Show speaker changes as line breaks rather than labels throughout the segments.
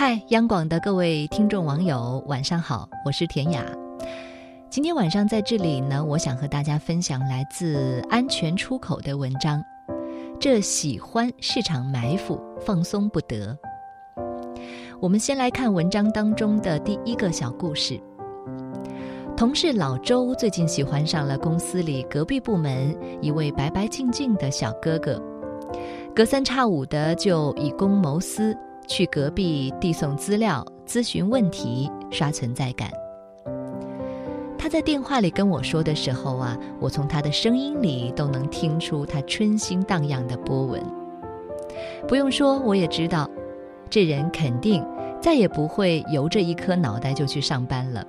嗨，央广的各位听众网友，晚上好，我是田雅。今天晚上在这里呢，我想和大家分享来自安全出口的文章。这喜欢市场埋伏，放松不得。我们先来看文章当中的第一个小故事。同事老周最近喜欢上了公司里隔壁部门一位白白净净的小哥哥，隔三差五的就以公谋私。去隔壁递送资料、咨询问题、刷存在感。他在电话里跟我说的时候啊，我从他的声音里都能听出他春心荡漾的波纹。不用说，我也知道，这人肯定再也不会由着一颗脑袋就去上班了。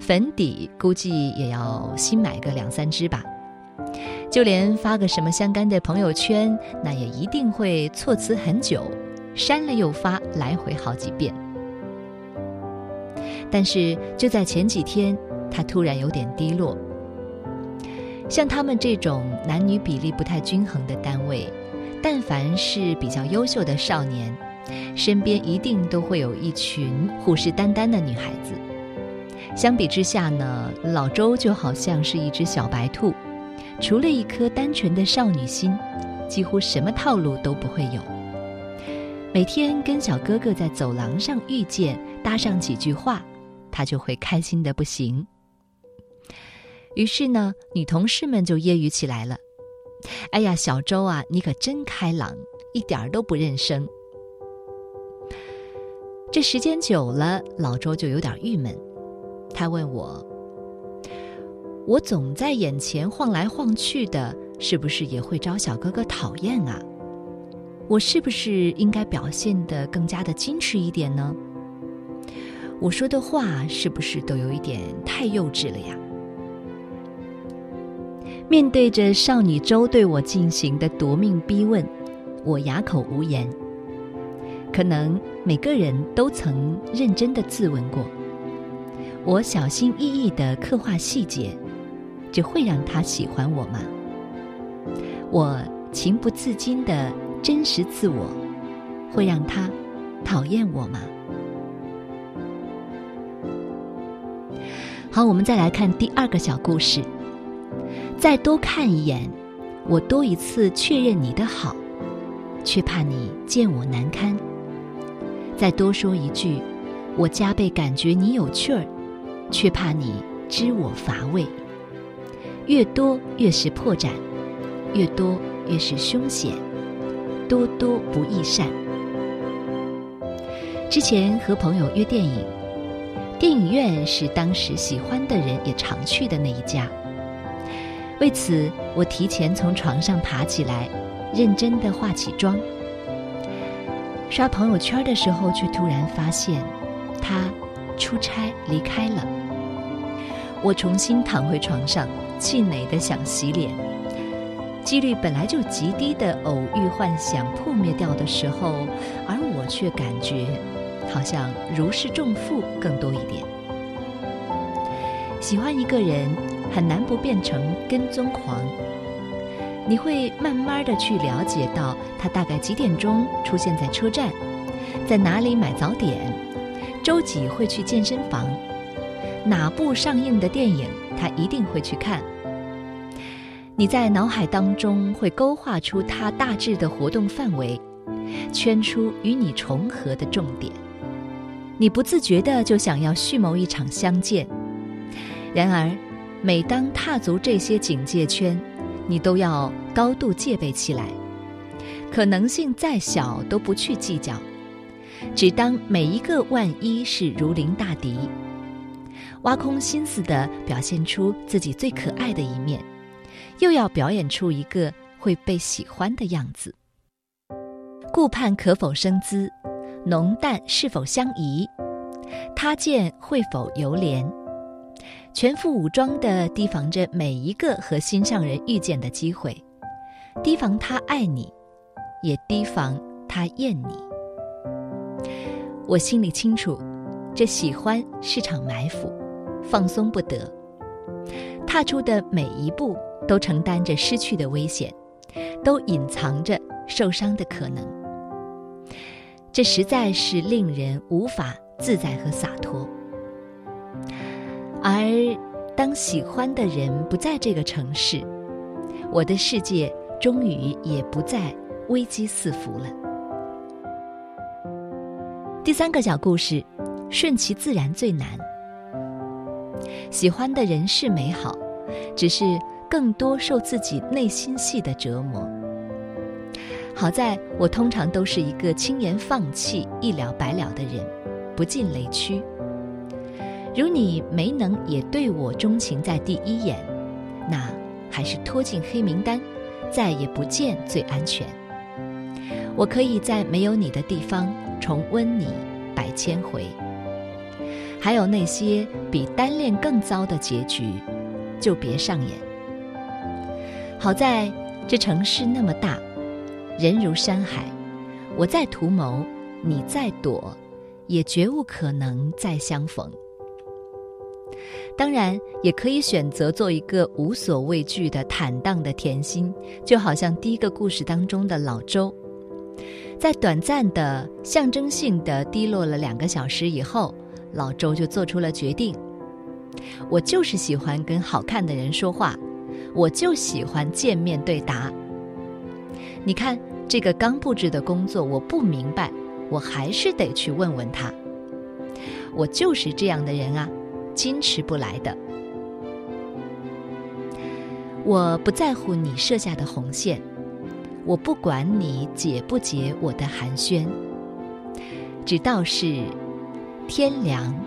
粉底估计也要新买个两三支吧，就连发个什么相干的朋友圈，那也一定会措辞很久。删了又发，来回好几遍。但是就在前几天，他突然有点低落。像他们这种男女比例不太均衡的单位，但凡是比较优秀的少年，身边一定都会有一群虎视眈眈的女孩子。相比之下呢，老周就好像是一只小白兔，除了一颗单纯的少女心，几乎什么套路都不会有。每天跟小哥哥在走廊上遇见，搭上几句话，他就会开心的不行。于是呢，女同事们就揶揄起来了：“哎呀，小周啊，你可真开朗，一点儿都不认生。”这时间久了，老周就有点郁闷。他问我：“我总在眼前晃来晃去的，是不是也会招小哥哥讨厌啊？”我是不是应该表现得更加的矜持一点呢？我说的话是不是都有一点太幼稚了呀？面对着少女周对我进行的夺命逼问，我哑口无言。可能每个人都曾认真的自问过：我小心翼翼的刻画细节，就会让他喜欢我吗？我情不自禁的。真实自我会让他讨厌我吗？好，我们再来看第二个小故事。再多看一眼，我多一次确认你的好，却怕你见我难堪。再多说一句，我加倍感觉你有趣儿，却怕你知我乏味。越多越是破绽，越多越是凶险。多多不易善。之前和朋友约电影，电影院是当时喜欢的人也常去的那一家。为此，我提前从床上爬起来，认真的化起妆。刷朋友圈的时候，却突然发现他出差离开了。我重新躺回床上，气馁的想洗脸。几率本来就极低的偶遇幻想破灭掉的时候，而我却感觉好像如释重负更多一点。喜欢一个人很难不变成跟踪狂，你会慢慢的去了解到他大概几点钟出现在车站，在哪里买早点，周几会去健身房，哪部上映的电影他一定会去看。你在脑海当中会勾画出他大致的活动范围，圈出与你重合的重点，你不自觉的就想要蓄谋一场相见。然而，每当踏足这些警戒圈，你都要高度戒备起来，可能性再小都不去计较，只当每一个万一是如临大敌，挖空心思的表现出自己最可爱的一面。又要表演出一个会被喜欢的样子，顾盼可否生姿，浓淡是否相宜，他见会否犹怜，全副武装的提防着每一个和心上人遇见的机会，提防他爱你，也提防他厌你。我心里清楚，这喜欢是场埋伏，放松不得，踏出的每一步。都承担着失去的危险，都隐藏着受伤的可能。
这实在是令人无法自在和洒脱。而当喜欢的人不在这个城市，我的世界终于也不再危机四伏了。第三个小故事，顺其自然最难。喜欢的人是美好，只是更多受自己内心戏的折磨。好在我通常都是一个轻言放弃、一了百了的人，不进雷区。如你没能也对我钟情在第一眼，那还是拖进黑名单，再也不见最安全。我可以在没有你的地方重温你百千回。还有那些比单恋更糟的结局，就别上演。好在这城市那么大，人如山海，我在图谋，你在躲，也绝无可能再相逢。当然，也可以选择做一个无所畏惧的坦荡的甜心，就好像第一个故事当中的老周，在短暂的象征性的低落了两个小时以后。老周就做出了决定，我就是喜欢跟好看的人说话，我就喜欢见面对答。你看这个刚布置的工作，我不明白，我还是得去问问他。我就是这样的人啊，矜持不来的。我不在乎你设下的红线，我不管你解不解我的寒暄，只道是。天凉，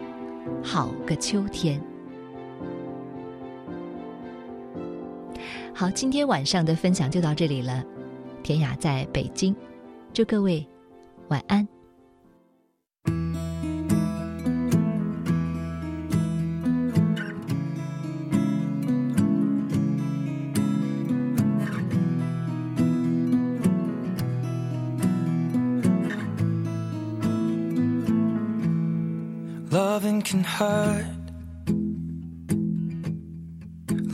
好个秋天。好，今天晚上的分享就到这里了。田雅在北京，祝各位晚安。Loving can hurt.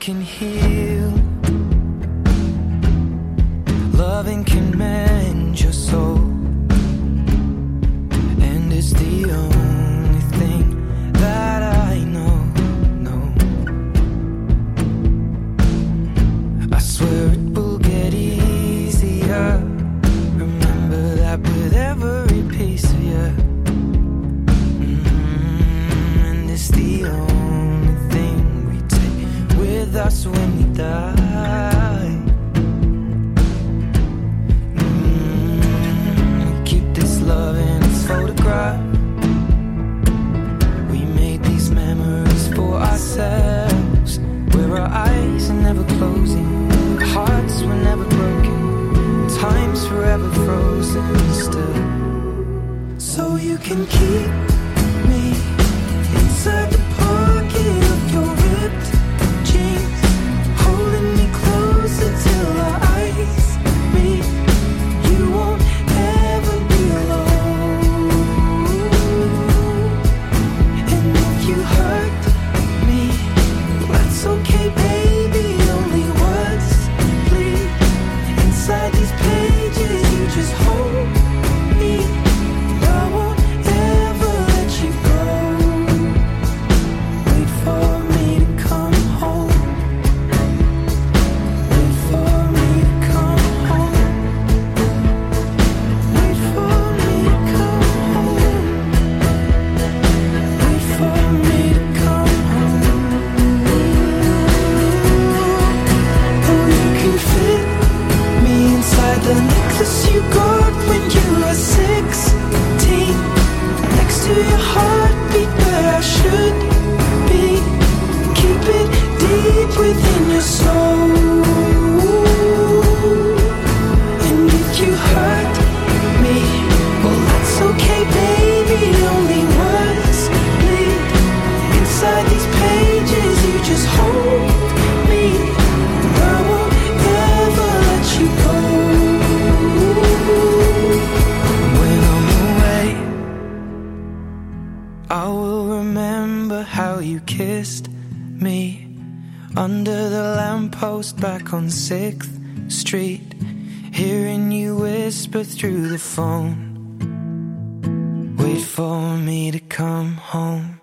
can heal. Loving can mend can keep I will remember how you kissed me under the lamppost back on 6th Street. Hearing you whisper through the phone. Wait for me to come home.